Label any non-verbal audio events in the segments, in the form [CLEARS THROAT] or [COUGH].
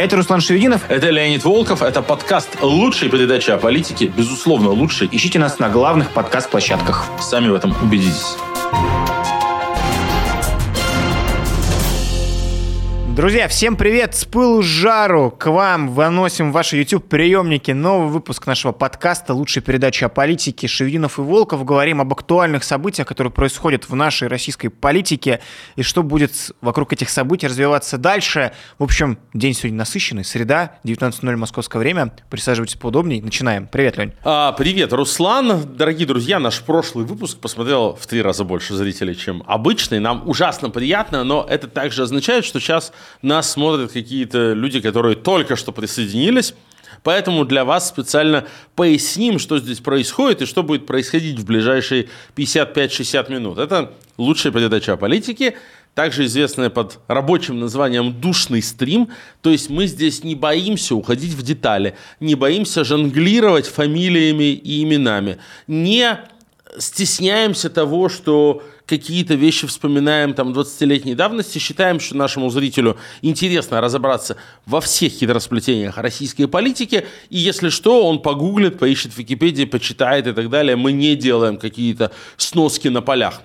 Это Руслан Шевединов. Это Леонид Волков. Это подкаст лучшей передачи о политике. Безусловно, лучший. Ищите нас на главных подкаст-площадках. Сами в этом убедитесь. Друзья, всем привет! С пылу жару к вам выносим ваши YouTube-приемники новый выпуск нашего подкаста лучшей передачи о политике Шевинов и Волков. Говорим об актуальных событиях, которые происходят в нашей российской политике и что будет вокруг этих событий развиваться дальше. В общем, день сегодня насыщенный. Среда, 19.00 московское время. Присаживайтесь поудобнее. Начинаем. Привет, Лень. А, привет, Руслан. Дорогие друзья, наш прошлый выпуск посмотрел в три раза больше зрителей, чем обычный. Нам ужасно приятно, но это также означает, что сейчас нас смотрят какие-то люди, которые только что присоединились. Поэтому для вас специально поясним, что здесь происходит и что будет происходить в ближайшие 55-60 минут. Это лучшая передача о политике, также известная под рабочим названием «душный стрим». То есть мы здесь не боимся уходить в детали, не боимся жонглировать фамилиями и именами, не стесняемся того, что какие-то вещи вспоминаем там 20-летней давности, считаем, что нашему зрителю интересно разобраться во всех хитросплетениях российской политики, и если что, он погуглит, поищет в Википедии, почитает и так далее. Мы не делаем какие-то сноски на полях.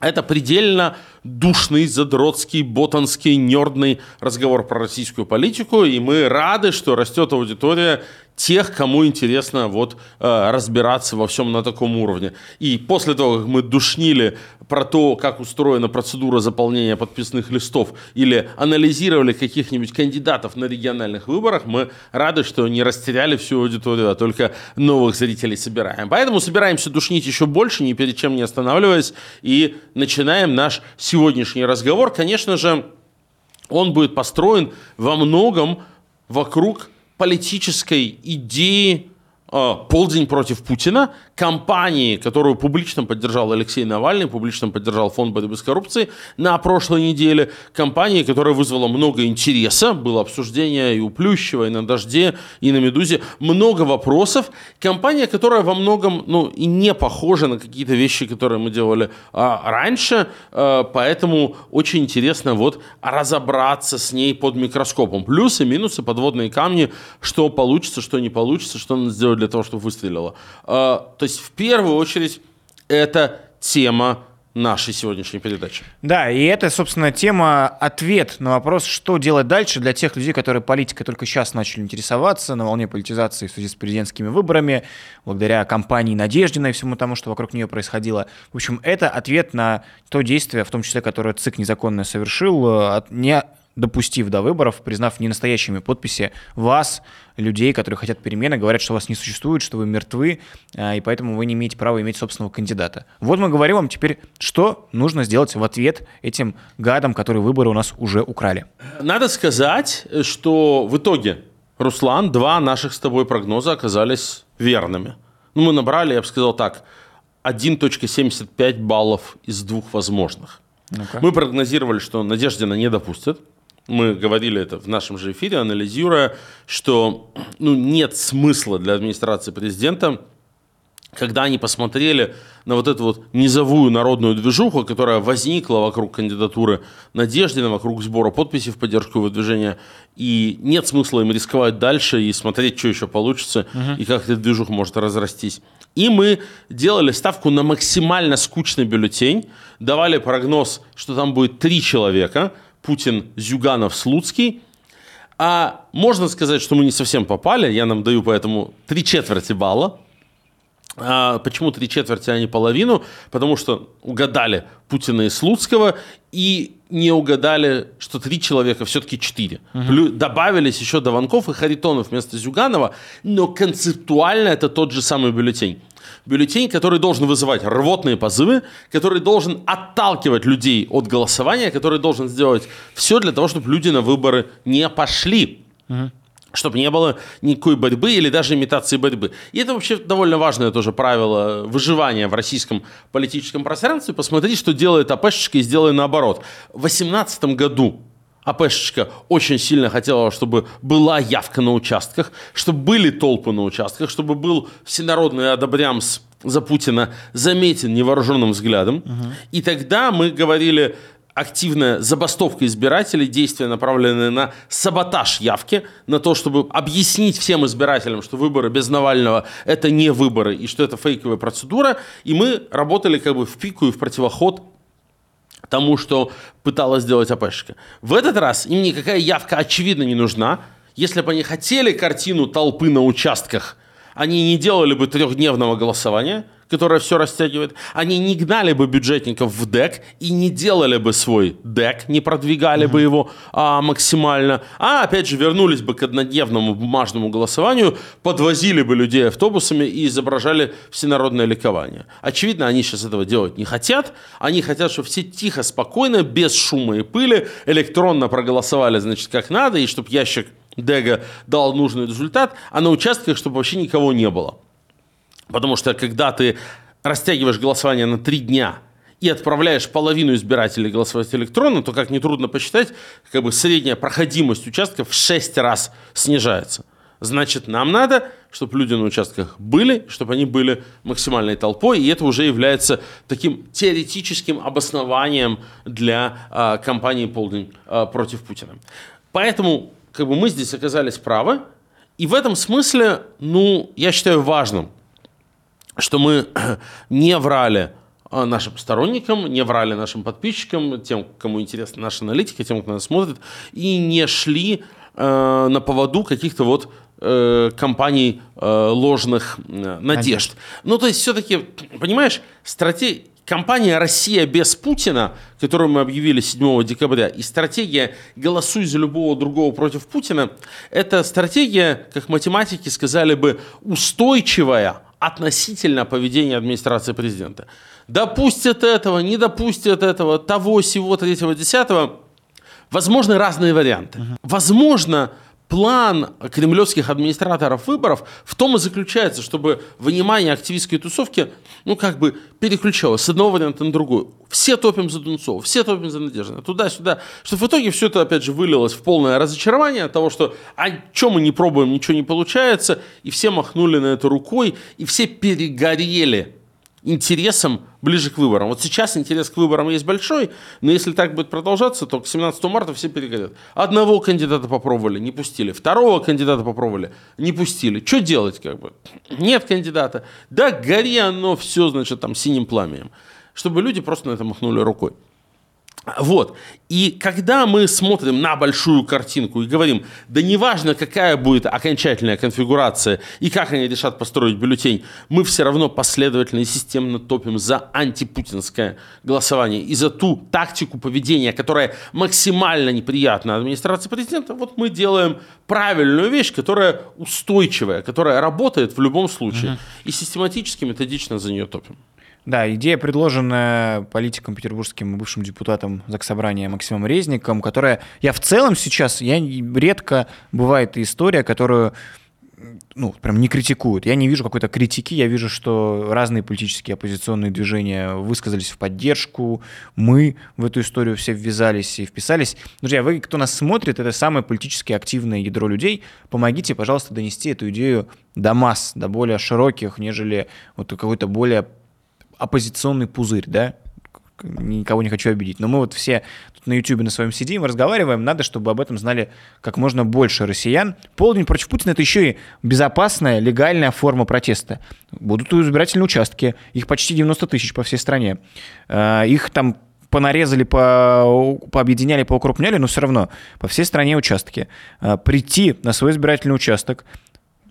Это предельно душный, задротский, ботанский, нердный разговор про российскую политику, и мы рады, что растет аудитория тех, кому интересно вот э, разбираться во всем на таком уровне. И после того, как мы душнили про то, как устроена процедура заполнения подписных листов или анализировали каких-нибудь кандидатов на региональных выборах, мы рады, что не растеряли всю аудиторию, а только новых зрителей собираем. Поэтому собираемся душнить еще больше, ни перед чем не останавливаясь, и начинаем наш сегодняшний разговор. Конечно же, он будет построен во многом вокруг политической идеи полдень против Путина, кампании, которую публично поддержал Алексей Навальный, публично поддержал Фонд борьбы с коррупцией на прошлой неделе, кампании, которая вызвала много интереса, было обсуждение и у Плющева, и на Дожде, и на Медузе, много вопросов, кампания, которая во многом, ну, и не похожа на какие-то вещи, которые мы делали а, раньше, а, поэтому очень интересно вот разобраться с ней под микроскопом. Плюсы, минусы, подводные камни, что получится, что не получится, что надо сделать для того, чтобы выстрелило. А, то есть в первую очередь это тема нашей сегодняшней передачи. Да, и это, собственно, тема ответ на вопрос, что делать дальше для тех людей, которые политикой только сейчас начали интересоваться на волне политизации в связи с президентскими выборами, благодаря кампании Надеждиной и всему тому, что вокруг нее происходило. В общем, это ответ на то действие, в том числе, которое ЦИК незаконно совершил, не допустив до выборов, признав ненастоящими подписи вас, людей, которые хотят перемены, говорят, что вас не существует, что вы мертвы, а, и поэтому вы не имеете права иметь собственного кандидата. Вот мы говорим вам теперь, что нужно сделать в ответ этим гадам, которые выборы у нас уже украли. Надо сказать, что в итоге, Руслан, два наших с тобой прогноза оказались верными. Ну, мы набрали, я бы сказал так, 1.75 баллов из двух возможных. Ну-ка. Мы прогнозировали, что Надеждина не допустят мы говорили это в нашем же эфире, анализируя, что ну, нет смысла для администрации президента, когда они посмотрели на вот эту вот низовую народную движуху, которая возникла вокруг кандидатуры Надеждина, вокруг сбора подписей в поддержку его движения, и нет смысла им рисковать дальше и смотреть, что еще получится, uh-huh. и как эта движуха может разрастись. И мы делали ставку на максимально скучный бюллетень, давали прогноз, что там будет три человека – Путин, Зюганов, Слуцкий. А можно сказать, что мы не совсем попали. Я нам даю поэтому три четверти балла. А почему три четверти, а не половину? Потому что угадали Путина и Слуцкого и не угадали, что три человека все-таки четыре. Угу. добавились еще Даванков и Харитонов вместо Зюганова, но концептуально это тот же самый бюллетень бюллетень, который должен вызывать рвотные позывы, который должен отталкивать людей от голосования, который должен сделать все для того, чтобы люди на выборы не пошли. Угу чтобы не было никакой борьбы или даже имитации борьбы. И это вообще довольно важное тоже правило выживания в российском политическом пространстве. Посмотри, что делает АПшечка и сделай наоборот. В 2018 году АПшечка очень сильно хотела, чтобы была явка на участках, чтобы были толпы на участках, чтобы был всенародный одобрямс за Путина заметен невооруженным взглядом. Угу. И тогда мы говорили, активная забастовка избирателей, действия, направленные на саботаж явки, на то, чтобы объяснить всем избирателям, что выборы без Навального – это не выборы и что это фейковая процедура. И мы работали как бы в пику и в противоход тому, что пыталась сделать АПшка. В этот раз им никакая явка очевидно не нужна. Если бы они хотели картину толпы на участках, они не делали бы трехдневного голосования – которая все растягивает, они не гнали бы бюджетников в ДЭК и не делали бы свой ДЭК, не продвигали mm-hmm. бы его а, максимально, а опять же вернулись бы к однодневному бумажному голосованию, подвозили бы людей автобусами и изображали всенародное ликование. Очевидно, они сейчас этого делать не хотят, они хотят, чтобы все тихо, спокойно, без шума и пыли электронно проголосовали, значит, как надо, и чтобы ящик Дега дал нужный результат, а на участках, чтобы вообще никого не было. Потому что когда ты растягиваешь голосование на три дня и отправляешь половину избирателей голосовать электронно, то, как нетрудно посчитать, как бы средняя проходимость участков в 6 раз снижается. Значит, нам надо, чтобы люди на участках были, чтобы они были максимальной толпой, и это уже является таким теоретическим обоснованием для э, кампании «Полдень э, против Путина». Поэтому как бы мы здесь оказались правы, и в этом смысле, ну, я считаю важным что мы [CLEARS THROAT] не врали а, нашим сторонникам, не врали нашим подписчикам, тем, кому интересна наша аналитика, тем, кто нас смотрит, и не шли э, на поводу каких-то вот э, компаний э, ложных э, надежд. надежд. Ну, то есть, все-таки, понимаешь, стратегия Компания «Россия без Путина», которую мы объявили 7 декабря, и стратегия «Голосуй за любого другого против Путина» – это стратегия, как математики сказали бы, устойчивая относительно поведения администрации президента. Допустят этого, не допустят этого, того, сего, третьего, десятого. Возможны разные варианты. Возможно, план кремлевских администраторов выборов в том и заключается, чтобы внимание активистской тусовки, ну, как бы переключалось с одного варианта на другой. Все топим за Дунцова, все топим за Надеждина, туда-сюда. Что в итоге все это, опять же, вылилось в полное разочарование от того, что а что мы не пробуем, ничего не получается, и все махнули на это рукой, и все перегорели интересом ближе к выборам. Вот сейчас интерес к выборам есть большой, но если так будет продолжаться, то к 17 марта все перегорят. Одного кандидата попробовали, не пустили. Второго кандидата попробовали, не пустили. Что делать как бы? Нет кандидата. Да гори оно все, значит, там синим пламенем. Чтобы люди просто на это махнули рукой. Вот. И когда мы смотрим на большую картинку и говорим, да неважно, какая будет окончательная конфигурация и как они решат построить бюллетень, мы все равно последовательно и системно топим за антипутинское голосование и за ту тактику поведения, которая максимально неприятна администрации президента, вот мы делаем правильную вещь, которая устойчивая, которая работает в любом случае. Угу. И систематически, методично за нее топим. Да, идея, предложенная политиком петербургским бывшим депутатом Заксобрания Максимом Резником, которая... Я в целом сейчас... Я редко... Бывает история, которую ну, прям не критикуют. Я не вижу какой-то критики, я вижу, что разные политические оппозиционные движения высказались в поддержку, мы в эту историю все ввязались и вписались. Друзья, вы, кто нас смотрит, это самое политически активное ядро людей, помогите, пожалуйста, донести эту идею до масс, до более широких, нежели вот какой-то более оппозиционный пузырь, да, никого не хочу обидеть, но мы вот все тут на YouTube на своем сидим, разговариваем, надо, чтобы об этом знали как можно больше россиян. Полдень против Путина – это еще и безопасная, легальная форма протеста. Будут избирательные участки, их почти 90 тысяч по всей стране. А, их там понарезали, по, пообъединяли, поукрупняли, но все равно по всей стране участки. А, прийти на свой избирательный участок –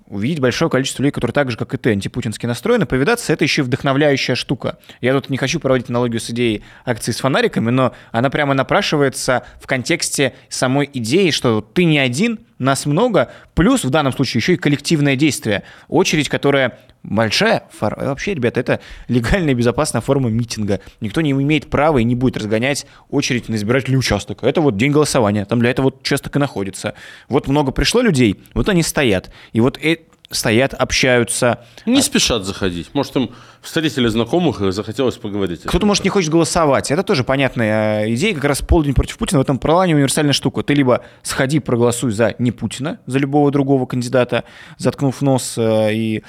увидеть большое количество людей, которые так же, как и ты, антипутински настроены, повидаться, это еще вдохновляющая штука. Я тут не хочу проводить аналогию с идеей акции с фонариками, но она прямо напрашивается в контексте самой идеи, что ты не один, нас много, плюс в данном случае еще и коллективное действие. Очередь, которая большая, фор... вообще, ребята, это легальная и безопасная форма митинга. Никто не имеет права и не будет разгонять очередь на избирательный участок. Это вот день голосования, там для этого вот участок и находится. Вот много пришло людей, вот они стоят. И вот э... стоят, общаются. Не спешат заходить. Может, им встретили знакомых и захотелось поговорить. Кто-то, может, не хочет голосовать. Это тоже понятная идея. Как раз полдень против Путина в этом плане универсальная штука. Ты либо сходи, проголосуй за не Путина, за любого другого кандидата, заткнув нос э, и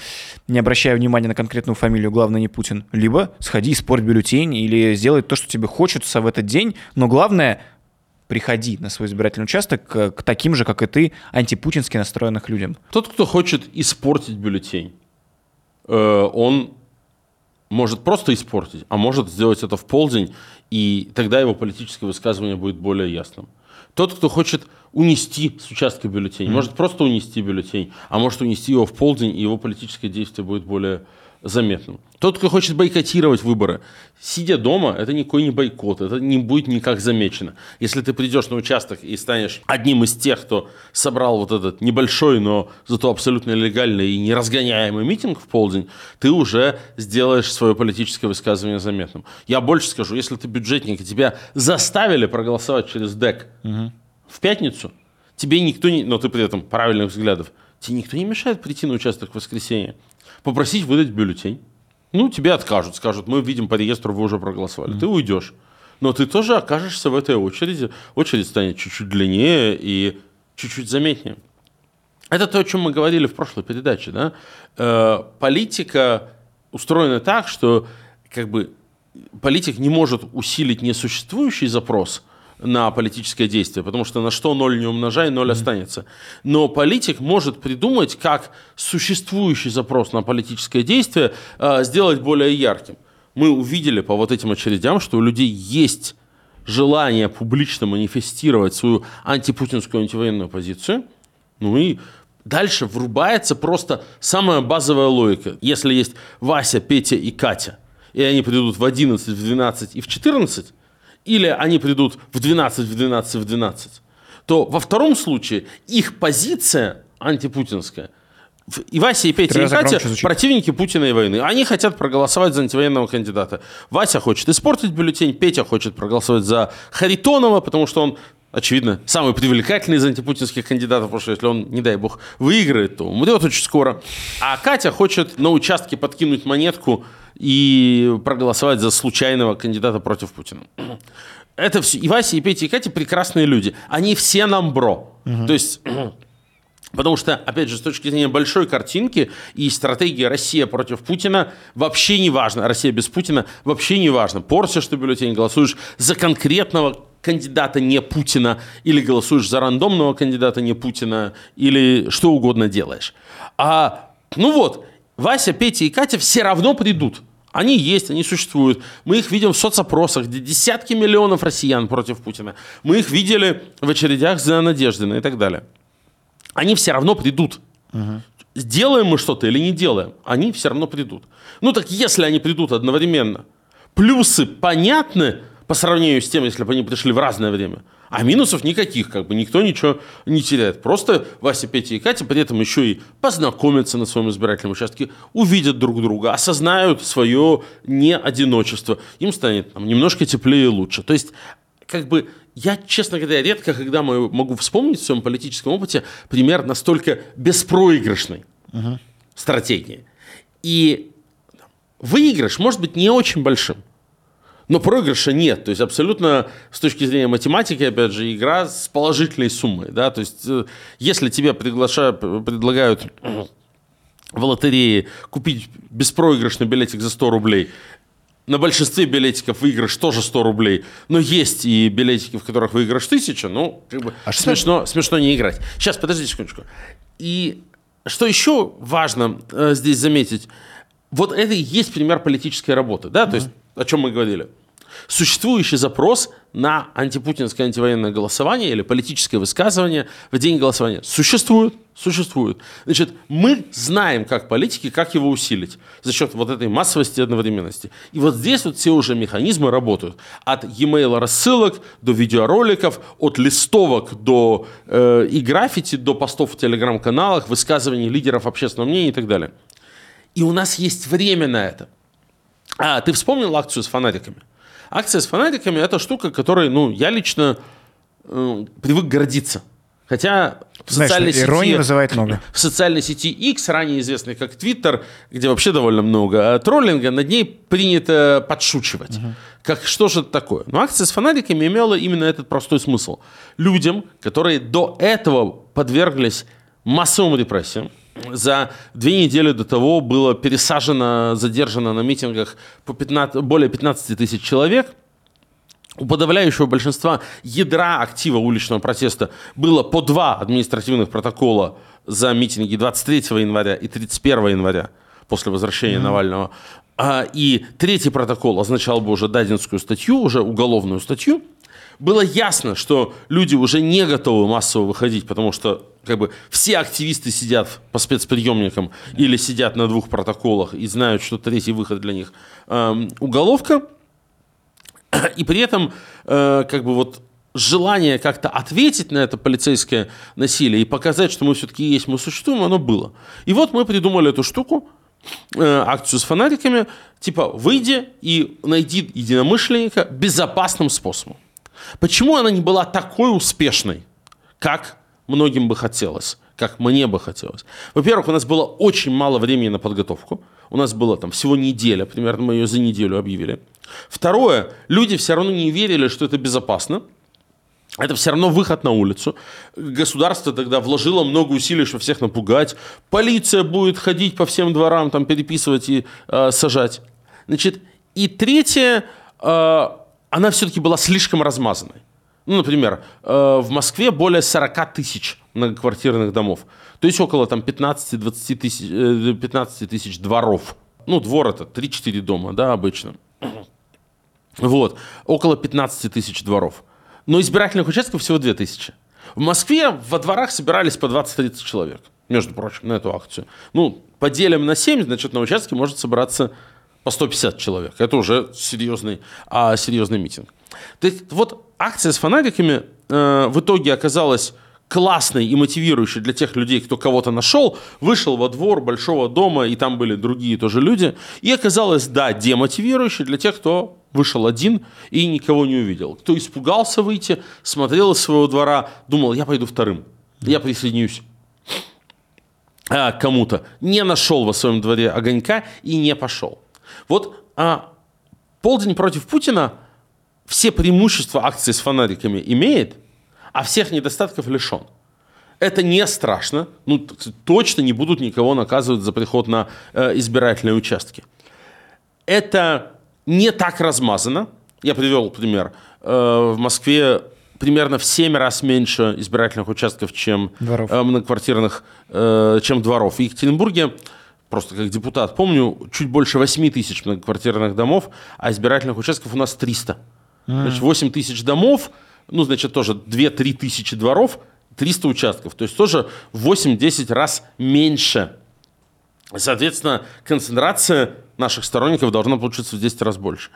не обращая внимания на конкретную фамилию, главное не Путин. Либо сходи, спорь бюллетень или сделай то, что тебе хочется в этот день. Но главное, приходи на свой избирательный участок к, к таким же, как и ты, антипутински настроенных людям. Тот, кто хочет испортить бюллетень, э, он может просто испортить, а может сделать это в полдень, и тогда его политическое высказывание будет более ясным. Тот, кто хочет унести с участка бюллетень, mm-hmm. может просто унести бюллетень, а может унести его в полдень, и его политическое действие будет более заметным. Тот, кто хочет бойкотировать выборы, сидя дома, это никакой не бойкот, это не будет никак замечено. Если ты придешь на участок и станешь одним из тех, кто собрал вот этот небольшой, но зато абсолютно легальный и неразгоняемый митинг в полдень, ты уже сделаешь свое политическое высказывание заметным. Я больше скажу, если ты бюджетник, и тебя заставили проголосовать через ДЭК угу. в пятницу, тебе никто не, но ты при этом правильных взглядов, тебе никто не мешает прийти на участок в воскресенье попросить выдать бюллетень. Ну, тебе откажут, скажут, мы видим по реестру, вы уже проголосовали. Mm-hmm. Ты уйдешь. Но ты тоже окажешься в этой очереди. Очередь станет чуть-чуть длиннее и чуть-чуть заметнее. Это то, о чем мы говорили в прошлой передаче. Да? Э, политика устроена так, что как бы, политик не может усилить несуществующий запрос – на политическое действие, потому что на что ноль не умножай, ноль mm-hmm. останется. Но политик может придумать, как существующий запрос на политическое действие э, сделать более ярким. Мы увидели по вот этим очередям, что у людей есть желание публично манифестировать свою антипутинскую, антивоенную позицию. Ну и дальше врубается просто самая базовая логика. Если есть Вася, Петя и Катя, и они придут в 11, в 12 и в 14, или они придут в 12, в 12, в 12, то во втором случае их позиция антипутинская и Вася, и Петя, и Катя противники Путина и войны. Они хотят проголосовать за антивоенного кандидата. Вася хочет испортить бюллетень, Петя хочет проголосовать за Харитонова, потому что он очевидно, самый привлекательный из антипутинских кандидатов, потому что если он, не дай бог, выиграет, то умрет очень скоро. А Катя хочет на участке подкинуть монетку и проголосовать за случайного кандидата против Путина. [CLEARS THROAT] Это все. И Вася, и Петя, и Катя прекрасные люди. Они все нам бро. Угу. То есть... [CLEARS THROAT] Потому что, опять же, с точки зрения большой картинки и стратегии Россия против Путина вообще не важно. Россия без Путина вообще не важно. Портишь ты бюллетень, голосуешь за конкретного кандидата не Путина, или голосуешь за рандомного кандидата не Путина, или что угодно делаешь. А, ну вот, Вася, Петя и Катя все равно придут. Они есть, они существуют. Мы их видим в соцопросах, где десятки миллионов россиян против Путина. Мы их видели в очередях за Надеждина и так далее. Они все равно придут. Угу. Сделаем мы что-то или не делаем, они все равно придут. Ну так если они придут одновременно, плюсы понятны по сравнению с тем, если бы они пришли в разное время – а минусов никаких, как бы никто ничего не теряет. Просто Вася, Петя и Катя при этом еще и познакомятся на своем избирательном участке, увидят друг друга, осознают свое неодиночество. Им станет там, немножко теплее и лучше. То есть, как бы, я, честно говоря, редко, когда могу вспомнить в своем политическом опыте пример настолько беспроигрышной uh-huh. стратегии. И выигрыш может быть не очень большим. Но проигрыша нет. То есть абсолютно с точки зрения математики, опять же, игра с положительной суммой. Да? То есть э, если тебе приглашают, предлагают в лотерее купить беспроигрышный билетик за 100 рублей, на большинстве билетиков выигрыш тоже 100 рублей, но есть и билетики, в которых выигрыш 1000, ну, как бы а смешно, что? смешно не играть. Сейчас, подожди секундочку. И что еще важно э, здесь заметить, вот это и есть пример политической работы, да, mm-hmm. то есть о чем мы говорили. Существующий запрос на антипутинское антивоенное голосование или политическое высказывание в день голосования существует, существует. Значит, мы знаем, как политики, как его усилить за счет вот этой массовости и одновременности. И вот здесь вот все уже механизмы работают. От e-mail рассылок до видеороликов, от листовок до э, и граффити, до постов в телеграм-каналах, высказываний лидеров общественного мнения и так далее. И у нас есть время на это. А, ты вспомнил акцию с фанатиками? Акция с фанатиками – это штука, которой, ну, я лично э, привык гордиться. Хотя в Знаешь, социальной сети, вызывает много. [LAUGHS] В социальной сети X, ранее известной как Twitter, где вообще довольно много а троллинга, над ней принято подшучивать. Угу. Как, что же это такое? Но акция с фонариками имела именно этот простой смысл. Людям, которые до этого подверглись массовым репрессиям, за две недели до того было пересажено, задержано на митингах по 15, более 15 тысяч человек – у подавляющего большинства ядра актива уличного протеста было по два административных протокола за митинги 23 января и 31 января после возвращения mm-hmm. Навального. А, и третий протокол означал бы уже дадинскую статью, уже уголовную статью. Было ясно, что люди уже не готовы массово выходить, потому что как бы все активисты сидят по спецприемникам или сидят на двух протоколах и знают, что третий выход для них эм, уголовка. И при этом, э, как бы вот желание как-то ответить на это полицейское насилие и показать, что мы все-таки есть, мы существуем, оно было. И вот мы придумали эту штуку, э, акцию с фонариками, типа выйди и найди единомышленника безопасным способом. Почему она не была такой успешной, как многим бы хотелось, как мне бы хотелось? Во-первых, у нас было очень мало времени на подготовку. У нас было там всего неделя, примерно мы ее за неделю объявили. Второе, люди все равно не верили, что это безопасно. Это все равно выход на улицу. Государство тогда вложило много усилий, чтобы всех напугать. Полиция будет ходить по всем дворам, там переписывать и э, сажать. Значит, и третье, э, она все-таки была слишком размазанной. Ну, например, э, в Москве более 40 тысяч многоквартирных домов. То есть около там 15-20 тысяч, 15 э, тысяч дворов. Ну, двор это 3-4 дома, да, обычно. [CLEARS THROAT] Вот, около 15 тысяч дворов. Но избирательных участков всего 2 тысячи. В Москве во дворах собирались по 20-30 человек, между прочим, на эту акцию. Ну, поделим на 7, значит, на участке может собраться по 150 человек. Это уже серьезный, а, серьезный митинг. То есть вот акция с фонариками э, в итоге оказалась классный и мотивирующий для тех людей, кто кого-то нашел, вышел во двор большого дома, и там были другие тоже люди, и оказалось, да, демотивирующий для тех, кто вышел один и никого не увидел. Кто испугался выйти, смотрел из своего двора, думал, я пойду вторым, я присоединюсь а, кому-то, не нашел во своем дворе огонька и не пошел. Вот а, полдень против Путина все преимущества акции с фонариками имеет – а всех недостатков лишен. Это не страшно, ну точно не будут никого наказывать за приход на э, избирательные участки. Это не так размазано. Я привел пример. Э, в Москве примерно в 7 раз меньше избирательных участков, чем дворов. Э, многоквартирных, э, чем дворов. В Екатеринбурге просто как депутат помню, чуть больше 8 тысяч многоквартирных домов, а избирательных участков у нас 300. Mm. Значит, 8 тысяч домов, ну, значит, тоже 2-3 тысячи дворов, 300 участков. То есть тоже 8-10 раз меньше. Соответственно, концентрация наших сторонников должна получиться в 10 раз больше.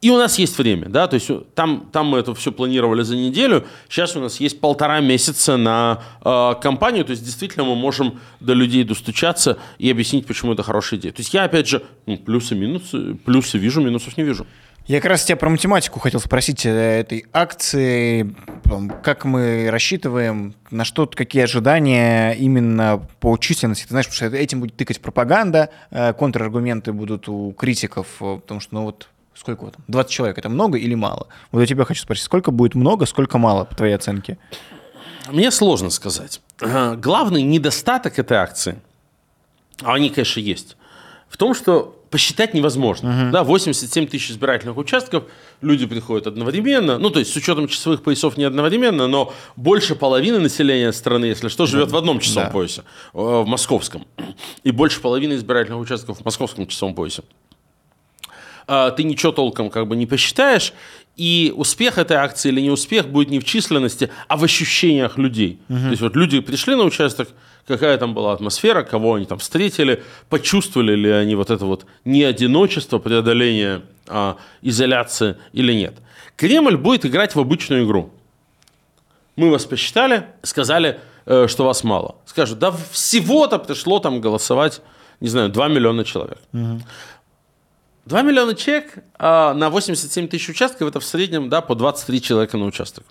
И у нас есть время, да, то есть там, там мы это все планировали за неделю, сейчас у нас есть полтора месяца на э, кампанию, то есть действительно мы можем до людей достучаться и объяснить, почему это хорошая идея. То есть я, опять же, ну, плюсы, минусы, плюсы вижу, минусов не вижу. Я как раз тебя про математику хотел спросить э, этой акции. Как мы рассчитываем, на что, какие ожидания именно по численности? Ты знаешь, потому что этим будет тыкать пропаганда, э, контраргументы будут у критиков, э, потому что, ну вот, сколько вот, 20 человек, это много или мало? Вот я тебя хочу спросить, сколько будет много, сколько мало, по твоей оценке? Мне сложно сказать. [CLEARS THROAT] Главный недостаток этой акции, а они, конечно, есть, в том, что посчитать невозможно. Uh-huh. Да, 87 тысяч избирательных участков, люди приходят одновременно, ну, то есть с учетом часовых поясов не одновременно, но больше половины населения страны, если что, живет в одном часовом да. поясе, э, в московском, [CLEARS THROAT] и больше половины избирательных участков в московском часовом поясе. А, ты ничего толком как бы не посчитаешь, и успех этой акции или не успех будет не в численности, а в ощущениях людей. Uh-huh. То есть вот люди пришли на участок, какая там была атмосфера, кого они там встретили, почувствовали ли они вот это вот не одиночество, преодоление а, изоляции или нет. Кремль будет играть в обычную игру. Мы вас посчитали, сказали, э, что вас мало. Скажут, да всего-то пришло там голосовать, не знаю, 2 миллиона человек. Угу. 2 миллиона человек а, на 87 тысяч участков, это в среднем да, по 23 человека на участок.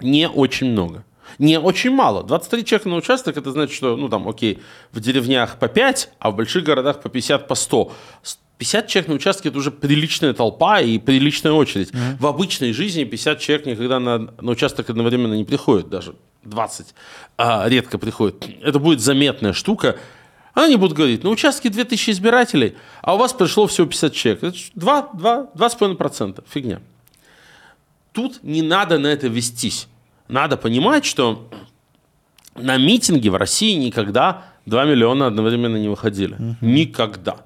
Не очень много. Не очень мало. 23 человека на участок, это значит, что, ну там, окей, в деревнях по 5, а в больших городах по 50, по 100. 50 человек на участке это уже приличная толпа и приличная очередь. Mm-hmm. В обычной жизни 50 человек никогда на, на участок одновременно не приходит, даже 20 а, редко приходит. Это будет заметная штука. Они будут говорить, на участке 2000 избирателей, а у вас пришло всего 50 человек. Это 2, 2, 2,5%. Фигня. Тут не надо на это вестись. Надо понимать, что на митинги в России никогда 2 миллиона одновременно не выходили. Mm-hmm. Никогда.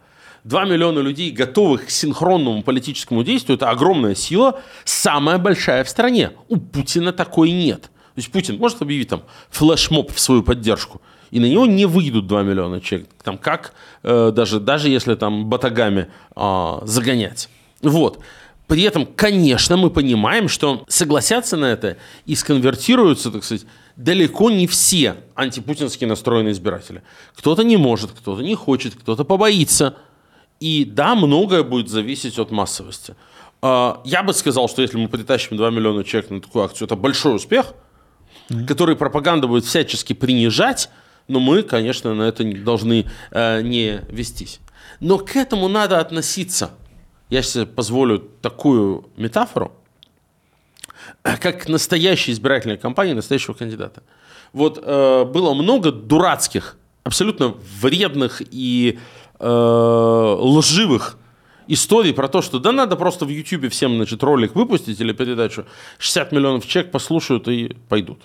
2 миллиона людей, готовых к синхронному политическому действию, это огромная сила, самая большая в стране. У Путина такой нет. То есть Путин может объявить там флешмоб в свою поддержку, и на него не выйдут 2 миллиона человек. Там как, э, даже, даже если там батагами э, загонять. Вот. При этом, конечно, мы понимаем, что согласятся на это и сконвертируются, так сказать, далеко не все антипутинские настроенные избиратели. Кто-то не может, кто-то не хочет, кто-то побоится – и да, многое будет зависеть от массовости. А, я бы сказал, что если мы притащим 2 миллиона человек на такую акцию, это большой успех, mm-hmm. который пропаганда будет всячески принижать, но мы, конечно, на это должны э, не вестись. Но к этому надо относиться. Я себе позволю такую метафору, как к настоящей избирательной кампании настоящего кандидата. Вот э, было много дурацких, абсолютно вредных и э, лживых историй про то, что да надо просто в YouTube всем значит, ролик выпустить или передачу, 60 миллионов человек послушают и пойдут.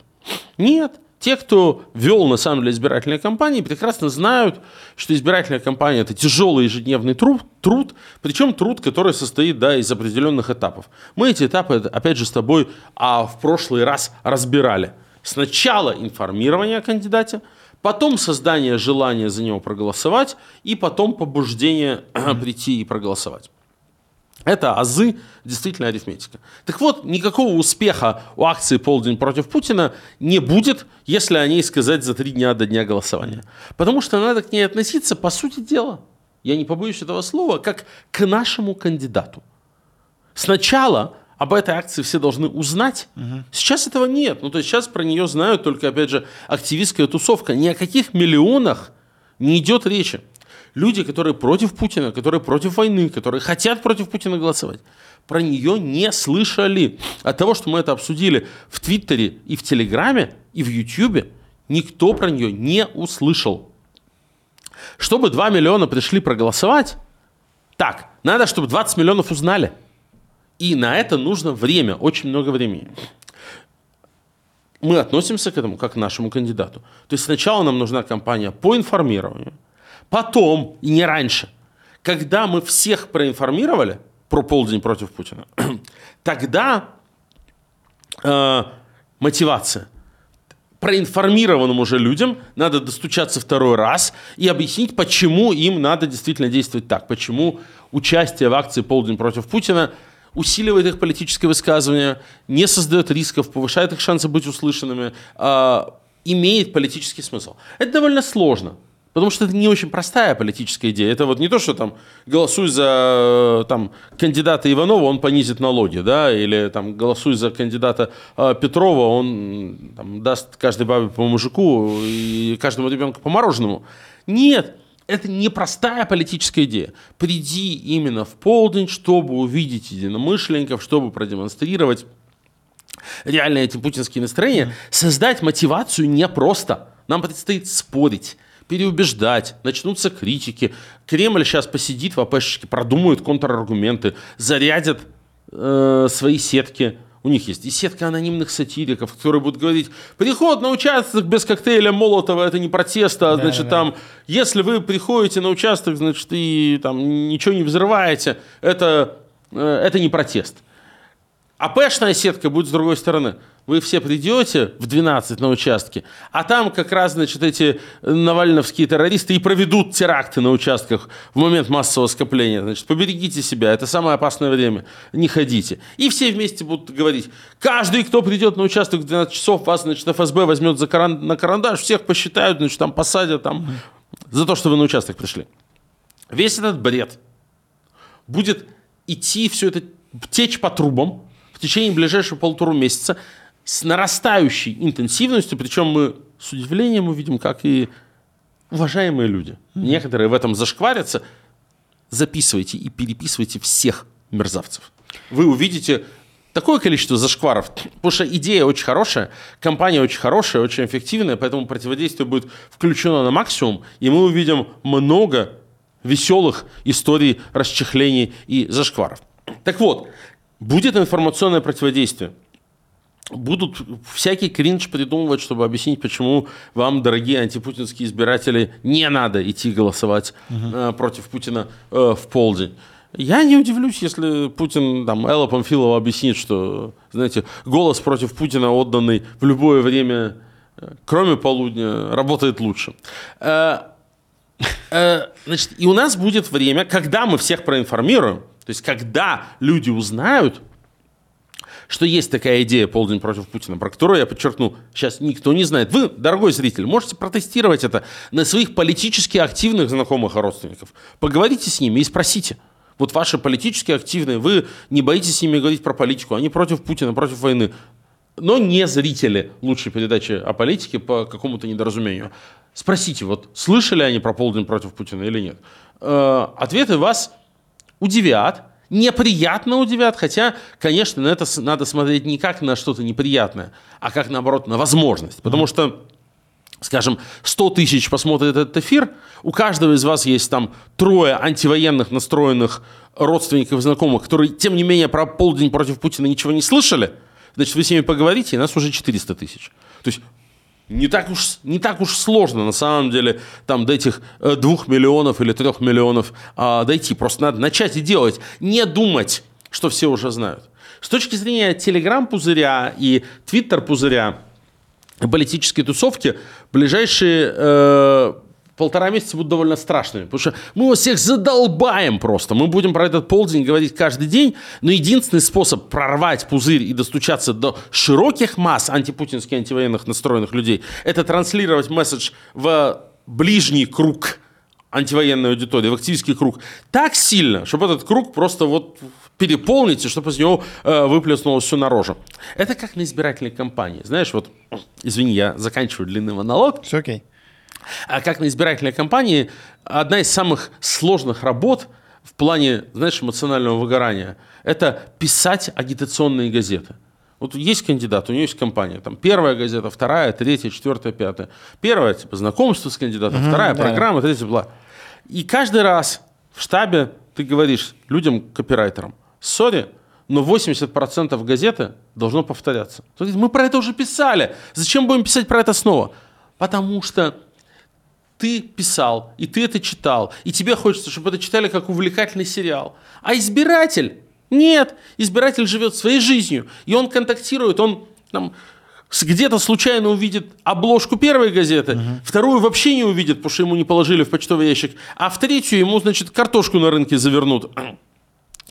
Нет. Те, кто вел на самом деле избирательные кампании, прекрасно знают, что избирательная кампания это тяжелый ежедневный труд, труд, причем труд, который состоит да, из определенных этапов. Мы эти этапы, опять же, с тобой а, в прошлый раз разбирали. Сначала информирование о кандидате, потом создание желания за него проголосовать, и потом побуждение [CLEARS THROAT] прийти и проголосовать. Это азы действительно арифметика. Так вот, никакого успеха у акции «Полдень против Путина» не будет, если о ней сказать за три дня до дня голосования. Потому что надо к ней относиться, по сути дела, я не побоюсь этого слова, как к нашему кандидату. Сначала об этой акции все должны узнать. Угу. Сейчас этого нет. Ну, то есть сейчас про нее знают только, опять же, активистская тусовка. Ни о каких миллионах не идет речи. Люди, которые против Путина, которые против войны, которые хотят против Путина голосовать, про нее не слышали. От того, что мы это обсудили в Твиттере и в Телеграме, и в Ютьюбе, никто про нее не услышал. Чтобы 2 миллиона пришли проголосовать, так, надо, чтобы 20 миллионов узнали – и на это нужно время, очень много времени. Мы относимся к этому как к нашему кандидату. То есть сначала нам нужна кампания по информированию, потом, и не раньше, когда мы всех проинформировали про полдень против Путина, [CLEARS THROAT] тогда э, мотивация. Проинформированным уже людям надо достучаться второй раз и объяснить, почему им надо действительно действовать так, почему участие в акции «Полдень против Путина» усиливает их политическое высказывание, не создает рисков, повышает их шансы быть услышанными, э, имеет политический смысл. Это довольно сложно, потому что это не очень простая политическая идея. Это вот не то, что там голосуй за там, кандидата Иванова, он понизит налоги, да, или там голосуй за кандидата э, Петрова, он там, даст каждой бабе по мужику и каждому ребенку по мороженому. Нет, это непростая политическая идея. Приди именно в полдень, чтобы увидеть единомышленников, чтобы продемонстрировать реальные эти путинские настроения. Создать мотивацию непросто. Нам предстоит спорить переубеждать, начнутся критики. Кремль сейчас посидит в АПшечке, продумает контраргументы, зарядят э, свои сетки у них есть и сетка анонимных сатириков, которые будут говорить, приход на участок без коктейля Молотова это не протест, а, значит, да. там, если вы приходите на участок, значит, и там ничего не взрываете, это, э, это не протест. АПшная сетка будет с другой стороны. Вы все придете в 12 на участке, а там как раз, значит, эти навальновские террористы и проведут теракты на участках в момент массового скопления. Значит, поберегите себя, это самое опасное время, не ходите. И все вместе будут говорить, каждый, кто придет на участок в 12 часов, вас, значит, ФСБ возьмет за каран... на карандаш, всех посчитают, значит, там посадят, там, за то, что вы на участок пришли. Весь этот бред будет идти, все это течь по трубам, в течение ближайшего полутора месяца с нарастающей интенсивностью, причем мы с удивлением увидим, как и уважаемые люди, некоторые в этом зашкварятся, записывайте и переписывайте всех мерзавцев. Вы увидите такое количество зашкваров, потому что идея очень хорошая, компания очень хорошая, очень эффективная, поэтому противодействие будет включено на максимум, и мы увидим много веселых историй расчехлений и зашкваров. Так вот, будет информационное противодействие. Будут всякий кринж придумывать, чтобы объяснить, почему вам, дорогие антипутинские избиратели, не надо идти голосовать угу. против Путина э, в полдень. Я не удивлюсь, если Путин, там, Элла Памфилова объяснит, что, знаете, голос против Путина, отданный в любое время, э, кроме полудня, работает лучше. Значит, и у нас будет время, когда мы всех проинформируем, то есть когда люди узнают, что есть такая идея «Полдень против Путина», про которую я подчеркну, сейчас никто не знает. Вы, дорогой зритель, можете протестировать это на своих политически активных знакомых и родственников. Поговорите с ними и спросите. Вот ваши политически активные, вы не боитесь с ними говорить про политику, они против Путина, против войны. Но не зрители лучшей передачи о политике по какому-то недоразумению. Спросите, вот слышали они про полдень против Путина или нет? Э, ответы вас удивят, неприятно удивят, хотя, конечно, на это надо смотреть не как на что-то неприятное, а как, наоборот, на возможность. Потому что, скажем, 100 тысяч посмотрит этот эфир, у каждого из вас есть там трое антивоенных настроенных родственников и знакомых, которые, тем не менее, про полдень против Путина ничего не слышали, значит, вы с ними поговорите, и нас уже 400 тысяч. То есть не так уж, не так уж сложно, на самом деле, там до этих э, двух миллионов или трех миллионов а, дойти. Просто надо начать и делать, не думать, что все уже знают. С точки зрения телеграм-пузыря и твиттер-пузыря, политические тусовки, ближайшие э, полтора месяца будут довольно страшными, потому что мы вас всех задолбаем просто. Мы будем про этот полдень говорить каждый день, но единственный способ прорвать пузырь и достучаться до широких масс антипутинских, антивоенных настроенных людей, это транслировать месседж в ближний круг антивоенной аудитории, в активистский круг, так сильно, чтобы этот круг просто вот переполнить, и чтобы из него э, выплеснулось все наружу. Это как на избирательной кампании. Знаешь, вот, извини, я заканчиваю длинный монолог. Все окей. А как на избирательной кампании, одна из самых сложных работ в плане, знаешь, эмоционального выгорания – это писать агитационные газеты. Вот есть кандидат, у него есть компания. Там первая газета, вторая, третья, четвертая, пятая. Первая, типа, знакомство с кандидатом, угу, вторая, да, программа, третья, бла. И каждый раз в штабе ты говоришь людям, копирайтерам, сори, но 80% газеты должно повторяться. Мы про это уже писали. Зачем будем писать про это снова? Потому что ты писал, и ты это читал, и тебе хочется, чтобы это читали как увлекательный сериал. А избиратель? Нет, избиратель живет своей жизнью, и он контактирует, он там, где-то случайно увидит обложку первой газеты, угу. вторую вообще не увидит, потому что ему не положили в почтовый ящик, а в третью ему, значит, картошку на рынке завернут.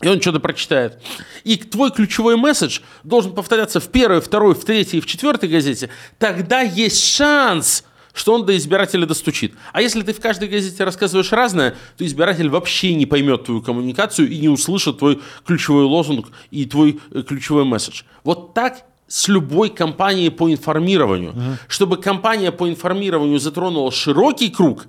И он что-то прочитает. И твой ключевой месседж должен повторяться в первой, второй, в третьей и в четвертой газете. Тогда есть шанс, что он до избирателя достучит. А если ты в каждой газете рассказываешь разное, то избиратель вообще не поймет твою коммуникацию и не услышит твой ключевой лозунг и твой э, ключевой месседж. Вот так с любой кампанией по информированию. Угу. Чтобы кампания по информированию затронула широкий круг,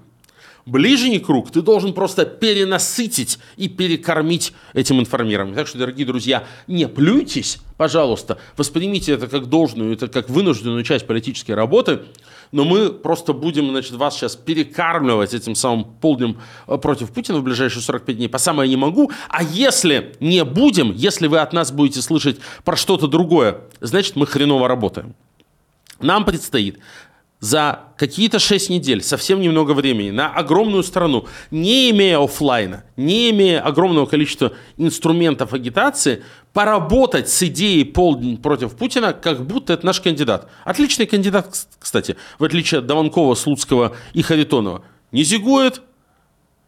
ближний круг ты должен просто перенасытить и перекормить этим информированием. Так что, дорогие друзья, не плюйтесь, пожалуйста, воспримите это как должную, это как вынужденную часть политической работы но мы просто будем, значит, вас сейчас перекармливать этим самым полднем э, против Путина в ближайшие 45 дней, по самое не могу. А если не будем, если вы от нас будете слышать про что-то другое, значит, мы хреново работаем. Нам предстоит за какие-то 6 недель, совсем немного времени, на огромную страну, не имея офлайна, не имея огромного количества инструментов агитации, поработать с идеей полдень против Путина, как будто это наш кандидат. Отличный кандидат, кстати, в отличие от Даванкова, Слуцкого и Харитонова. Не зигует,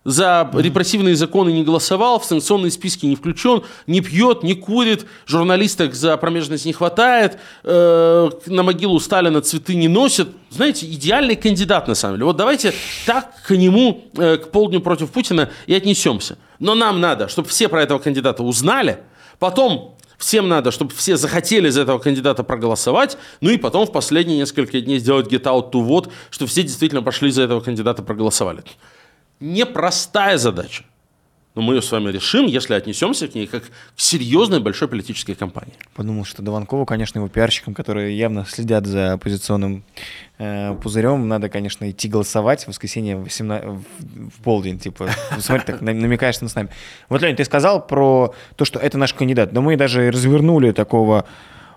за репрессивные законы не голосовал, в санкционные списки не включен, не пьет, не курит, журналисток за промежность не хватает, э, на могилу Сталина цветы не носит. Знаете, идеальный кандидат на самом деле. Вот давайте так к нему, э, к полдню против Путина и отнесемся. Но нам надо, чтобы все про этого кандидата узнали, потом Всем надо, чтобы все захотели за этого кандидата проголосовать, ну и потом в последние несколько дней сделать get out to vote, чтобы все действительно пошли за этого кандидата проголосовали. Непростая задача. Но мы ее с вами решим, если отнесемся к ней как к серьезной большой политической кампании. Подумал, что Дованкову, конечно, его пиарщикам, которые явно следят за оппозиционным э, пузырем, надо, конечно, идти голосовать в воскресенье в, 18, в, полдень. Типа, смотри, так намекаешь на с нами. Вот, Лень, ты сказал про то, что это наш кандидат. Но мы даже развернули такого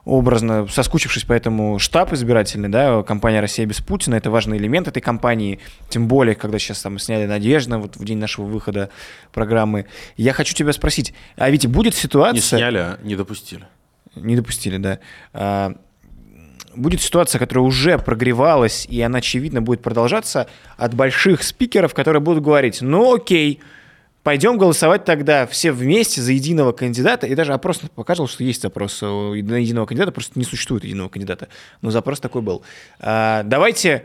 образно соскучившись по этому штаб избирательный, да, компания «Россия без Путина», это важный элемент этой кампании, тем более, когда сейчас там сняли «Надежда», вот в день нашего выхода программы. Я хочу тебя спросить, а ведь будет ситуация... Не сняли, а не допустили. Не допустили, да. А, будет ситуация, которая уже прогревалась, и она, очевидно, будет продолжаться от больших спикеров, которые будут говорить, ну окей, Пойдем голосовать тогда все вместе за единого кандидата. И даже опрос показывал, что есть запрос на единого кандидата, просто не существует единого кандидата. Но запрос такой был. А, давайте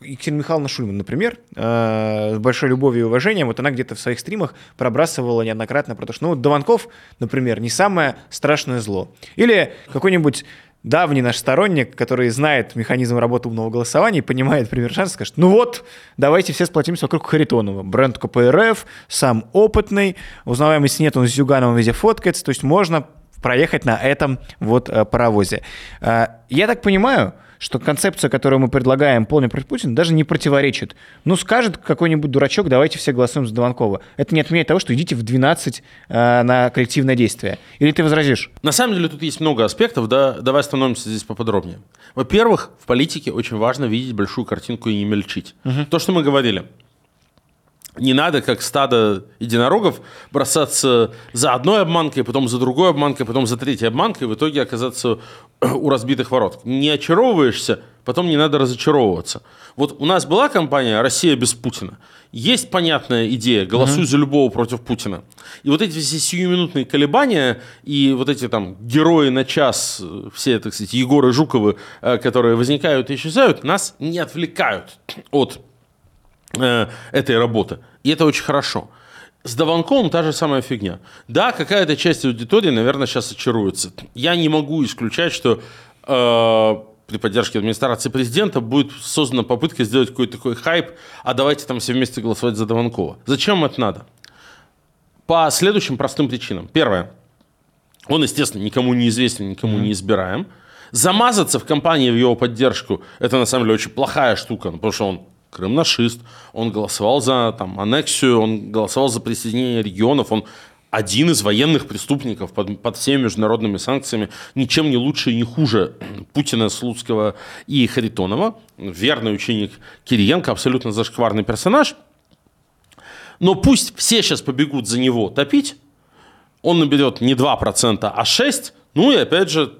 Екатерина Михайловна Шульман, например, с большой любовью и уважением, вот она где-то в своих стримах пробрасывала неоднократно про то, что ну, вот Дованков, например, не самое страшное зло. Или какой-нибудь давний наш сторонник, который знает механизм работы умного голосования и понимает пример шанса, скажет, ну вот, давайте все сплотимся вокруг Харитонова. Бренд КПРФ, сам опытный, узнаваемости нет, он с Зюгановым везде фоткается, то есть можно проехать на этом вот э, паровозе. Э, я так понимаю, что концепция, которую мы предлагаем, полный против Путина, даже не противоречит. Ну, скажет какой-нибудь дурачок, давайте все голосуем за Дованкова. Это не отменяет того, что идите в 12 э, на коллективное действие. Или ты возразишь? На самом деле тут есть много аспектов, да, давай остановимся здесь поподробнее. Во-первых, в политике очень важно видеть большую картинку и не мельчить. Угу. То, что мы говорили – не надо, как стадо единорогов, бросаться за одной обманкой, потом за другой обманкой, потом за третьей обманкой, и в итоге оказаться [CLEARS THROAT] у разбитых ворот. Не очаровываешься, потом не надо разочаровываться. Вот у нас была компания «Россия без Путина». Есть понятная идея «голосуй mm-hmm. за любого против Путина». И вот эти все сиюминутные колебания и вот эти там герои на час, все, так сказать, Егоры Жуковы, э, которые возникают и исчезают, нас не отвлекают от Э, этой работы. И это очень хорошо. С Даванковым та же самая фигня. Да, какая-то часть аудитории, наверное, сейчас очаруется. Я не могу исключать, что э, при поддержке администрации президента будет создана попытка сделать какой-то такой хайп, а давайте там все вместе голосовать за Даванкова. Зачем это надо? По следующим простым причинам. Первое. Он, естественно, никому не известен, никому mm-hmm. не избираем. Замазаться в компании в его поддержку – это, на самом деле, очень плохая штука, потому что он крымнашист, он голосовал за там, аннексию, он голосовал за присоединение регионов, он один из военных преступников под, под всеми международными санкциями, ничем не лучше и не хуже [CLEARS THROAT] Путина, Слуцкого и Харитонова, верный ученик Кириенко, абсолютно зашкварный персонаж. Но пусть все сейчас побегут за него топить, он наберет не 2%, а 6%, ну и опять же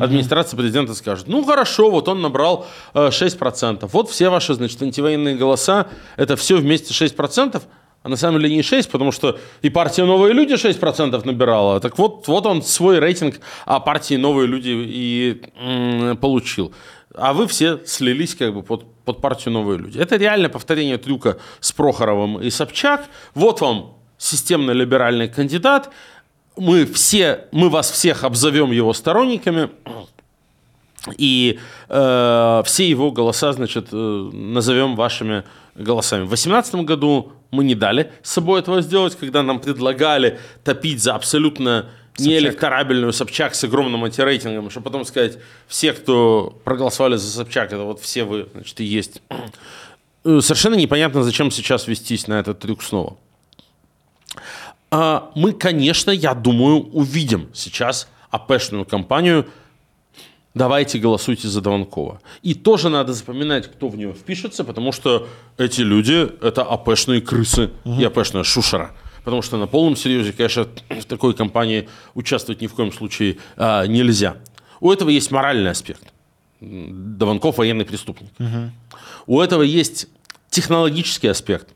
администрация президента скажет, ну хорошо, вот он набрал э, 6%, вот все ваши, значит, антивоенные голоса, это все вместе 6%, а на самом деле не 6, потому что и партия «Новые люди» 6% набирала. Так вот, вот он свой рейтинг о партии «Новые люди» и м, получил. А вы все слились как бы под, под партию «Новые люди». Это реально повторение трюка с Прохоровым и Собчак. Вот вам системно-либеральный кандидат – мы все, мы вас всех обзовем его сторонниками, и э, все его голоса, значит, э, назовем вашими голосами. В 2018 году мы не дали с собой этого сделать, когда нам предлагали топить за абсолютно неэлекторабельную Собчак с огромным антирейтингом, чтобы потом сказать, все, кто проголосовали за Собчак, это вот все вы, значит, и есть. Э, совершенно непонятно, зачем сейчас вестись на этот трюк снова. А, мы, конечно, я думаю, увидим сейчас АПшную кампанию давайте голосуйте за Дованкова. И тоже надо запоминать, кто в нее впишется, потому что эти люди – это АПшные крысы угу. и АПшная шушера. Потому что на полном серьезе, конечно, в такой кампании участвовать ни в коем случае а, нельзя. У этого есть моральный аспект. Дованков – военный преступник. Угу. У этого есть технологический аспект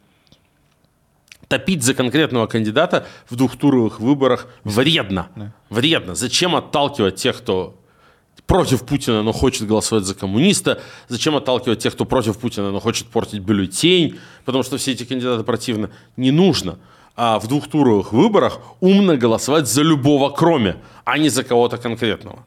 топить за конкретного кандидата в двухтуровых выборах вредно. Да. Вредно. Зачем отталкивать тех, кто против Путина, но хочет голосовать за коммуниста? Зачем отталкивать тех, кто против Путина, но хочет портить бюллетень? Потому что все эти кандидаты противны. Не нужно. а в двухтуровых выборах умно голосовать за любого кроме, а не за кого-то конкретного.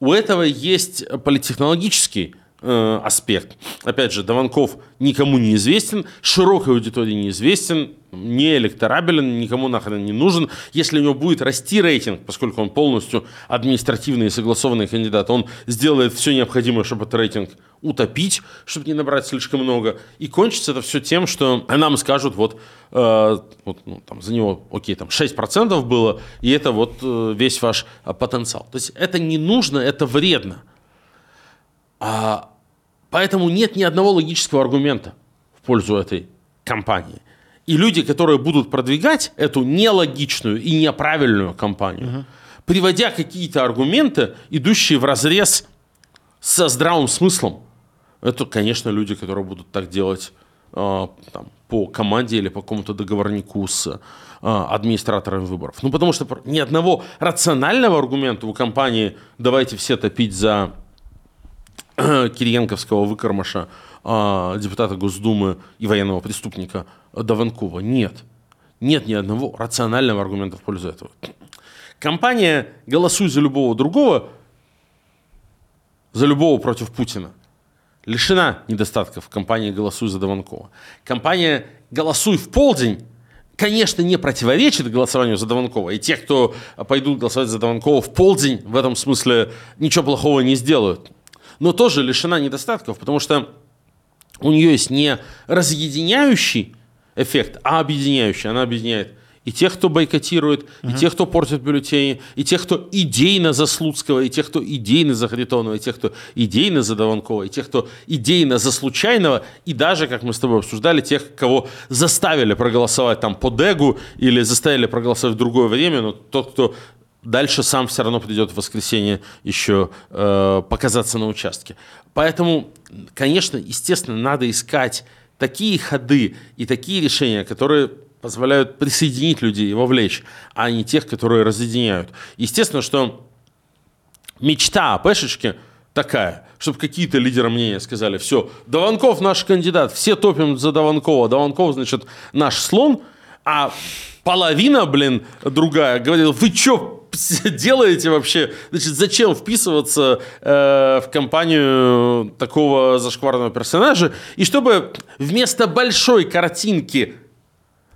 У этого есть политтехнологический э, аспект. Опять же, Дованков никому не известен, широкой аудитории не известен, не электорабелен, никому нахрен не нужен. Если у него будет расти рейтинг, поскольку он полностью административный и согласованный кандидат, он сделает все необходимое, чтобы этот рейтинг утопить, чтобы не набрать слишком много. И кончится это все тем, что нам скажут, вот, э, вот ну, там, за него, окей, там 6% было, и это вот э, весь ваш потенциал. То есть это не нужно, это вредно. А, поэтому нет ни одного логического аргумента в пользу этой компании. И люди, которые будут продвигать эту нелогичную и неправильную кампанию, угу. приводя какие-то аргументы, идущие в разрез со здравым смыслом, это, конечно, люди, которые будут так делать э, там, по команде или по какому-то договорнику с э, администраторами выборов. Ну, потому что ни одного рационального аргумента у компании «давайте все топить за [CLEARS THROAT] Кириенковского выкормыша э, депутата Госдумы и военного преступника – Даванкова. Нет. Нет ни одного рационального аргумента в пользу этого. Компания «Голосуй за любого другого», за любого против Путина, лишена недостатков компании «Голосуй за Даванкова». Компания «Голосуй в полдень» конечно, не противоречит голосованию за Даванкова. И те, кто пойдут голосовать за Даванкова в полдень, в этом смысле ничего плохого не сделают. Но тоже лишена недостатков, потому что у нее есть не разъединяющий эффект, а объединяющий. Она объединяет и тех, кто бойкотирует, угу. и тех, кто портит бюллетени, и тех, кто идейно за Слуцкого, и тех, кто идейно за Харитонова, и тех, кто идейно за Даванкова, и тех, кто идейно за Случайного, и даже, как мы с тобой обсуждали, тех, кого заставили проголосовать там по Дегу или заставили проголосовать в другое время, но тот, кто дальше сам все равно придет в воскресенье еще э, показаться на участке. Поэтому, конечно, естественно, надо искать такие ходы и такие решения, которые позволяют присоединить людей и вовлечь, а не тех, которые разъединяют. Естественно, что мечта о Пешечке такая, чтобы какие-то лидеры мнения сказали, все, Даванков наш кандидат, все топим за Даванкова, Даванков, значит, наш слон, а половина, блин, другая говорила, вы что, [LAUGHS] делаете вообще? Значит, зачем вписываться э, в компанию такого зашкварного персонажа? И чтобы вместо большой картинки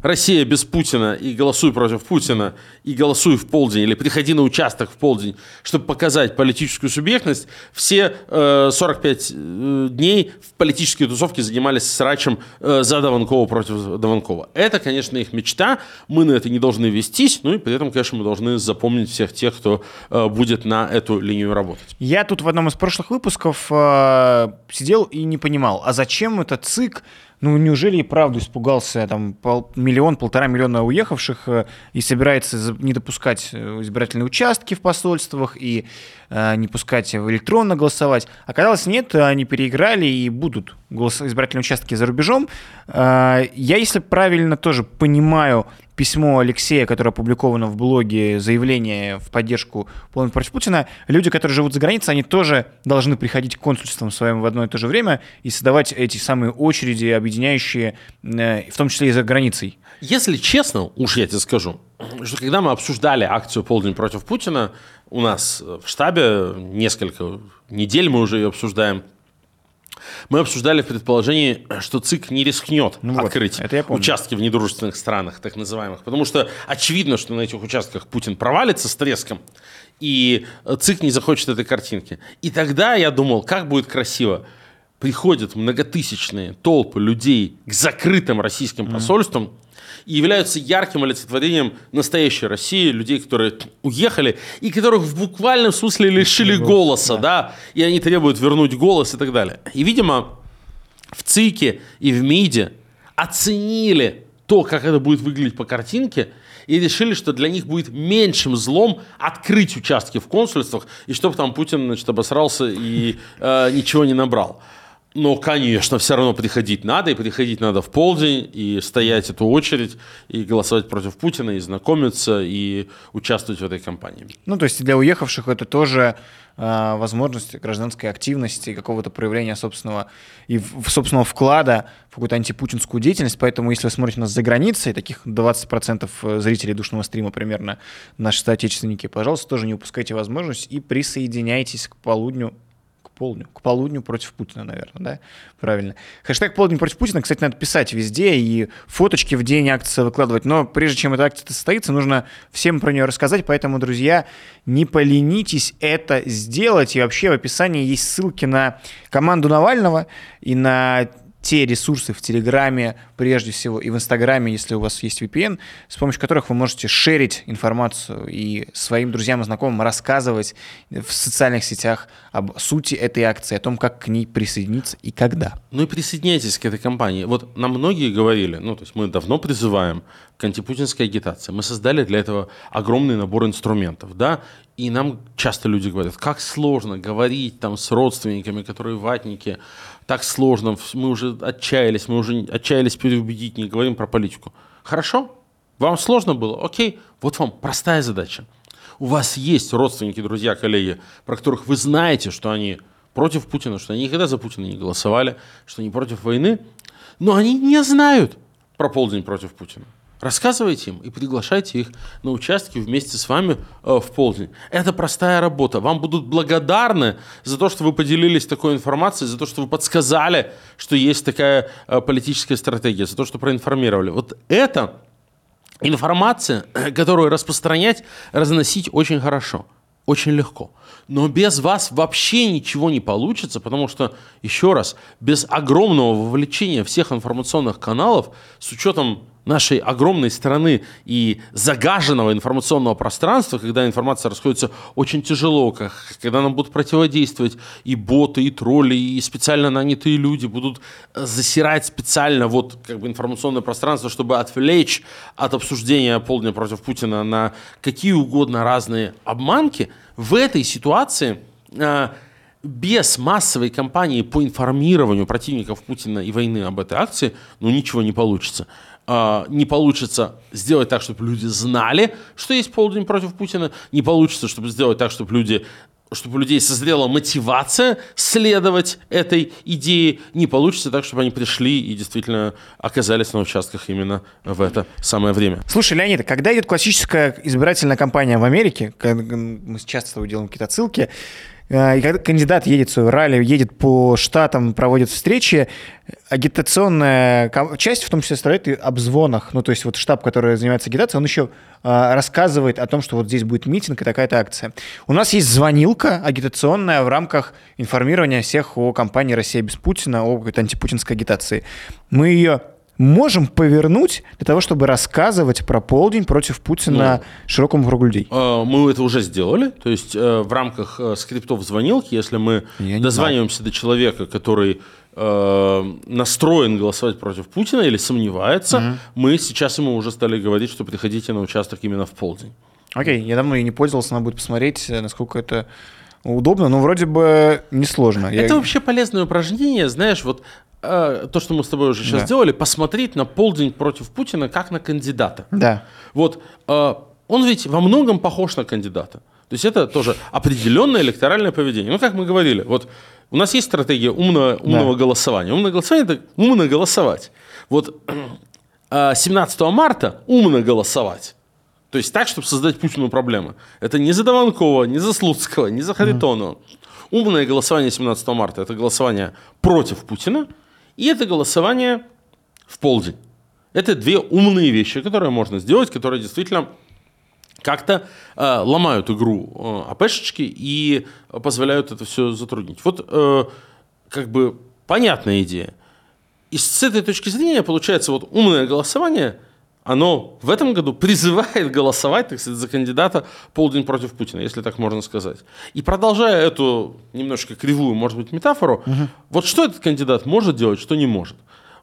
Россия без Путина и голосуй против Путина, и голосуй в полдень, или приходи на участок в полдень, чтобы показать политическую субъектность, все э, 45 э, дней в политические тусовки занимались срачем э, за Даванкова против Даванкова. Это, конечно, их мечта, мы на это не должны вестись, ну и при этом, конечно, мы должны запомнить всех тех, кто э, будет на эту линию работать. Я тут в одном из прошлых выпусков э, сидел и не понимал, а зачем этот ЦИК ну, неужели и правду испугался там пол, миллион, полтора миллиона уехавших э, и собирается не допускать э, избирательные участки в посольствах и э, не пускать в электронно голосовать? Оказалось, нет, они переиграли и будут голос, избирательные участки за рубежом. Э, я, если правильно тоже понимаю письмо Алексея, которое опубликовано в блоге, заявление в поддержку полной против Путина, люди, которые живут за границей, они тоже должны приходить к консульствам своим в одно и то же время и создавать эти самые очереди, объединяющие, э, в том числе и за границей. Если честно, уж я тебе скажу, что когда мы обсуждали акцию «Полдень против Путина», у нас в штабе несколько недель мы уже ее обсуждаем, мы обсуждали в предположении, что ЦИК не рискнет ну открыть вот, участки в недружественных странах, так называемых. Потому что очевидно, что на этих участках Путин провалится с треском, и ЦИК не захочет этой картинки. И тогда я думал, как будет красиво. Приходят многотысячные толпы людей к закрытым российским посольствам, mm-hmm и являются ярким олицетворением настоящей России, людей, которые уехали и которых в буквальном смысле лишили голоса, да. да, и они требуют вернуть голос и так далее. И, видимо, в ЦИКе и в МИДе оценили то, как это будет выглядеть по картинке, и решили, что для них будет меньшим злом открыть участки в консульствах, и чтобы там Путин значит, обосрался и э, ничего не набрал. Но, конечно, все равно приходить надо, и приходить надо в полдень, и стоять эту очередь, и голосовать против Путина, и знакомиться, и участвовать в этой кампании. Ну, то есть для уехавших это тоже э, возможность гражданской активности, какого-то проявления собственного и в, собственного вклада в какую-то антипутинскую деятельность. Поэтому, если вы смотрите нас за границей, таких 20% э, зрителей душного стрима примерно наши соотечественники, пожалуйста, тоже не упускайте возможность и присоединяйтесь к полудню полдню. К полудню против Путина, наверное, да? Правильно. Хэштег полдень против Путина, кстати, надо писать везде и фоточки в день акции выкладывать. Но прежде чем эта акция состоится, нужно всем про нее рассказать. Поэтому, друзья, не поленитесь это сделать. И вообще в описании есть ссылки на команду Навального и на те ресурсы в Телеграме, прежде всего, и в Инстаграме, если у вас есть VPN, с помощью которых вы можете шерить информацию и своим друзьям и знакомым рассказывать в социальных сетях об сути этой акции, о том, как к ней присоединиться и когда. Ну и присоединяйтесь к этой кампании. Вот нам многие говорили, ну то есть мы давно призываем к антипутинской агитации. Мы создали для этого огромный набор инструментов, да, и нам часто люди говорят, как сложно говорить там с родственниками, которые ватники, так сложно, мы уже отчаялись, мы уже отчаялись переубедить, не говорим про политику. Хорошо? Вам сложно было? Окей, вот вам простая задача. У вас есть родственники, друзья, коллеги, про которых вы знаете, что они против Путина, что они никогда за Путина не голосовали, что они против войны, но они не знают про полдень против Путина. Рассказывайте им и приглашайте их на участки вместе с вами э, в полдень. Это простая работа. Вам будут благодарны за то, что вы поделились такой информацией, за то, что вы подсказали, что есть такая э, политическая стратегия, за то, что проинформировали. Вот это информация, [CLEARS THROAT] которую распространять, разносить очень хорошо, очень легко. Но без вас вообще ничего не получится, потому что, еще раз, без огромного вовлечения всех информационных каналов, с учетом нашей огромной страны и загаженного информационного пространства, когда информация расходится очень тяжело, когда нам будут противодействовать и боты, и тролли, и специально нанятые люди будут э, засирать специально вот как бы информационное пространство, чтобы отвлечь от обсуждения полдня против Путина на какие угодно разные обманки, в этой ситуации э, без массовой кампании по информированию противников Путина и войны об этой акции, ну ничего не получится. А, не получится сделать так, чтобы люди знали, что есть полдень против Путина, не получится, чтобы сделать так, чтобы люди чтобы у людей созрела мотивация следовать этой идее, не получится так, чтобы они пришли и действительно оказались на участках именно в это самое время. Слушай, Леонид, когда идет классическая избирательная кампания в Америке, мы часто делаем какие-то отсылки, э, и когда кандидат едет в свою ралли, едет по штатам, проводит встречи, агитационная часть в том числе состоит и обзвонах. Ну, то есть вот штаб, который занимается агитацией, он еще э, рассказывает о том, что вот здесь будет митинг и такая-то акция. У нас есть звонилка агитационная в рамках информирования всех о кампании «Россия без Путина», о какой-то антипутинской агитации. Мы ее можем повернуть для того, чтобы рассказывать про полдень против Путина ну, широкому кругу людей? Э, мы это уже сделали. То есть э, в рамках э, скриптов звонилки, если мы Я дозваниваемся до человека, который настроен голосовать против Путина или сомневается, угу. мы сейчас ему уже стали говорить, что приходите на участок именно в полдень. Окей, я давно и не пользовался, надо будет посмотреть, насколько это удобно, но вроде бы несложно. Это я... вообще полезное упражнение, знаешь, вот Э, то, что мы с тобой уже сейчас да. сделали, посмотреть на полдень против Путина как на кандидата. Да. Вот э, он ведь во многом похож на кандидата. То есть это тоже определенное электоральное поведение. Ну, как мы говорили, вот у нас есть стратегия умного, умного да. голосования. Умное голосование – это умно голосовать. Вот 17 [CLEARS THROAT] э, марта умно голосовать. То есть так, чтобы создать Путину проблемы. Это не за Дованкова, не за Слуцкого, не за Харитонова. Mm. Умное голосование 17 марта – это голосование против Путина – и это голосование в полдень. Это две умные вещи, которые можно сделать, которые действительно как-то э, ломают игру э, АПшечки и позволяют это все затруднить. Вот э, как бы понятная идея. И с этой точки зрения получается вот умное голосование, оно в этом году призывает голосовать, так сказать, за кандидата полдень против Путина, если так можно сказать. И продолжая эту немножко кривую, может быть, метафору, угу. вот что этот кандидат может делать, что не может?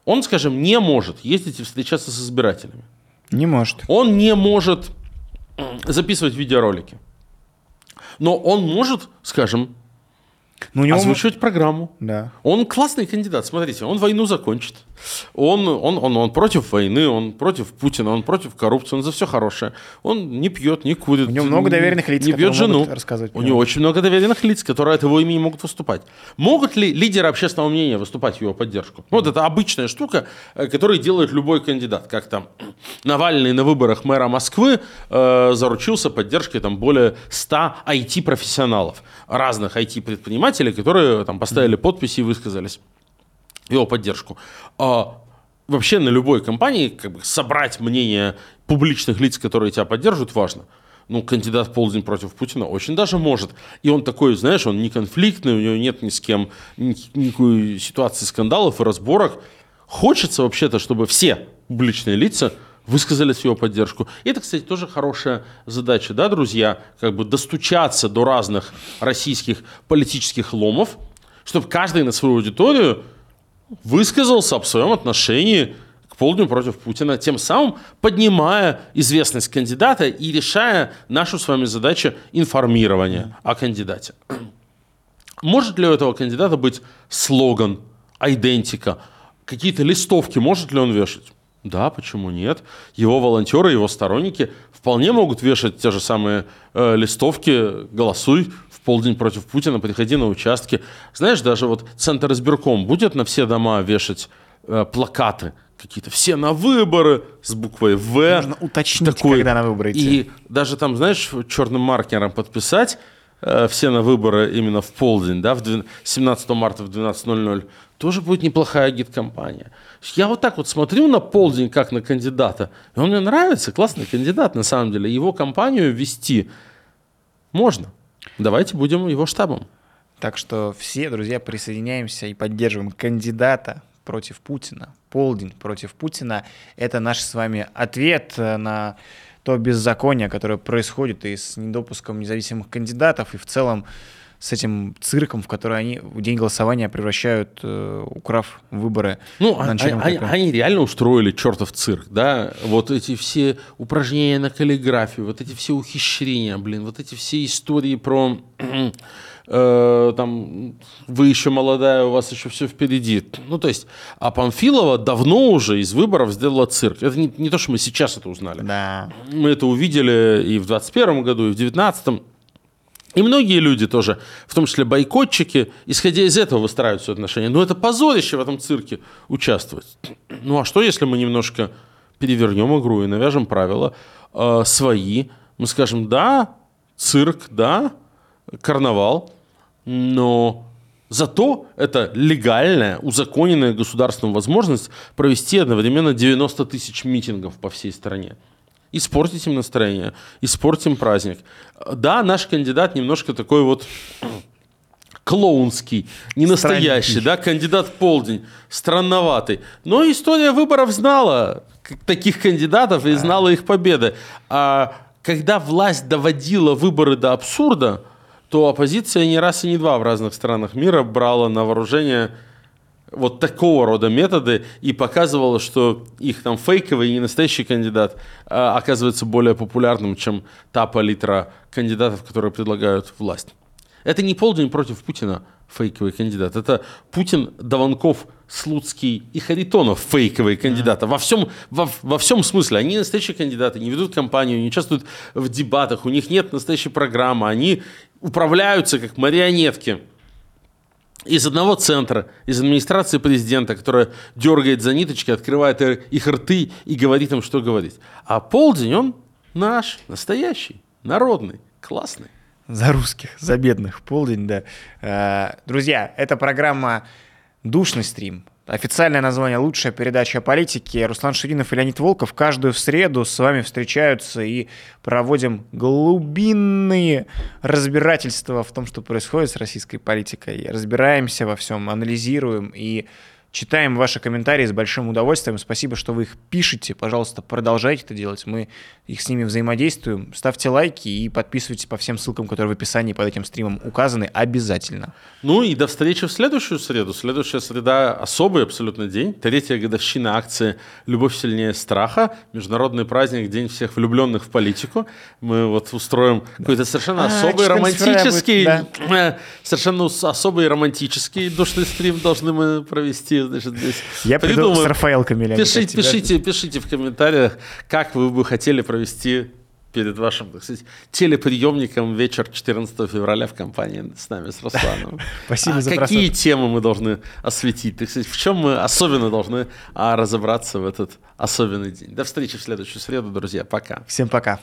Он, скажем, не может ездить и встречаться с избирателями. Не может. Он не может записывать видеоролики. Но он может, скажем, Ну, у него... озвучивать программу. Да. Он классный кандидат. Смотрите, он войну закончит. Он, он, он, он против войны, он против Путина, он против коррупции, он за все хорошее. Он не пьет, не курит. У него много доверенных лиц, Не бьет жену. рассказывать У него очень много доверенных лиц, которые от его имени могут выступать. Могут ли лидеры общественного мнения выступать в его поддержку? Вот это обычная штука, э, которую делает любой кандидат. Как там [CLEARS THROAT] Навальный на выборах мэра Москвы э, заручился поддержкой там более 100 IT-профессионалов, разных IT-предпринимателей, которые там поставили подписи и высказались его поддержку. А вообще на любой компании как бы, собрать мнение публичных лиц, которые тебя поддерживают, важно. Ну, кандидат в полдень против Путина очень даже может. И он такой, знаешь, он не конфликтный, у него нет ни с кем ни- никакой ситуации скандалов и разборок. Хочется вообще-то, чтобы все публичные лица высказались в его поддержку. И это, кстати, тоже хорошая задача, да, друзья, как бы достучаться до разных российских политических ломов, чтобы каждый на свою аудиторию высказался об своем отношении к полдню против Путина, тем самым поднимая известность кандидата и решая нашу с вами задачу информирования о кандидате. Может ли у этого кандидата быть слоган, идентика, какие-то листовки, может ли он вешать? Да, почему нет? Его волонтеры, его сторонники вполне могут вешать те же самые э, листовки «Голосуй полдень против Путина, приходи на участки». Знаешь, даже вот Центр избирком будет на все дома вешать э, плакаты какие-то, все на выборы с буквой «В». Нужно уточнить, когда на выборы идти. И даже там, знаешь, черным маркером подписать э, все на выборы именно в полдень, да, в двен- 17 марта в 12.00, тоже будет неплохая гид-компания. Я вот так вот смотрю на полдень, как на кандидата, и он мне нравится, классный кандидат на самом деле. Его компанию вести можно. Давайте будем его штабом. Так что все, друзья, присоединяемся и поддерживаем кандидата против Путина. Полдень против Путина. Это наш с вами ответ э, на то беззаконие, которое происходит и с недопуском независимых кандидатов, и в целом с этим цирком, в который они в день голосования превращают, э, украв выборы. Ну, на а- они, этапе. они реально устроили чертов цирк, да? Вот эти все упражнения на каллиграфию, вот эти все ухищрения, блин, вот эти все истории про [CLEARS THROAT] э, там вы еще молодая, у вас еще все впереди. Ну, то есть, а Памфилова давно уже из выборов сделала цирк. Это не, не то, что мы сейчас это узнали. Да. Мы это увидели и в 21 году, и в 19 и многие люди тоже, в том числе бойкотчики, исходя из этого выстраивают свои отношения. Но это позорище в этом цирке участвовать. Ну а что, если мы немножко перевернем игру и навяжем правила э, свои? Мы скажем, да, цирк, да, карнавал, но зато это легальная, узаконенная государственная возможность провести одновременно 90 тысяч митингов по всей стране. Испортить им настроение, испортим праздник. Да, наш кандидат немножко такой вот клоунский, не настоящий, да, кандидат в полдень, странноватый. Но история выборов знала таких кандидатов и знала их победы. А когда власть доводила выборы до абсурда, то оппозиция не раз и не два в разных странах мира брала на вооружение вот такого рода методы и показывала, что их там фейковый и не настоящий кандидат а, оказывается более популярным, чем та палитра кандидатов, которые предлагают власть. Это не полдень против Путина фейковый кандидат. Это Путин, Даванков, Слуцкий и Харитонов фейковые кандидаты. Во, всем, во, во всем смысле. Они настоящие кандидаты, не ведут кампанию, не участвуют в дебатах, у них нет настоящей программы. Они управляются как марионетки из одного центра, из администрации президента, которая дергает за ниточки, открывает их рты и говорит им, что говорить. А полдень он наш, настоящий, народный, классный. За русских, за бедных. Полдень, да. Э, Друзья, это программа «Душный стрим». Официальное название «Лучшая передача о политике». Руслан Ширинов и Леонид Волков каждую среду с вами встречаются и проводим глубинные разбирательства в том, что происходит с российской политикой. Разбираемся во всем, анализируем и Читаем ваши комментарии с большим удовольствием. Спасибо, что вы их пишете. Пожалуйста, продолжайте это делать. Мы их с ними взаимодействуем. Ставьте лайки и подписывайтесь по всем ссылкам, которые в описании под этим стримом указаны обязательно. Ну и до встречи в следующую среду. Следующая среда – особый абсолютно день. Третья годовщина акции «Любовь сильнее страха». Международный праздник, День всех влюбленных в политику. Мы вот устроим да. какой-то совершенно а, особый романтический, будет, да. совершенно особый романтический душный стрим должны мы провести значит, здесь. Я приду с Рафаэл Камилями. Пишите, пишите, пишите в комментариях, как вы бы хотели провести перед вашим, так сказать, телеприемником вечер 14 февраля в компании с нами, с Русланом. [LAUGHS] Спасибо а за Какие темы мы должны осветить? Так сказать, в чем мы особенно должны а, разобраться в этот особенный день? До встречи в следующую среду, друзья. Пока. Всем пока.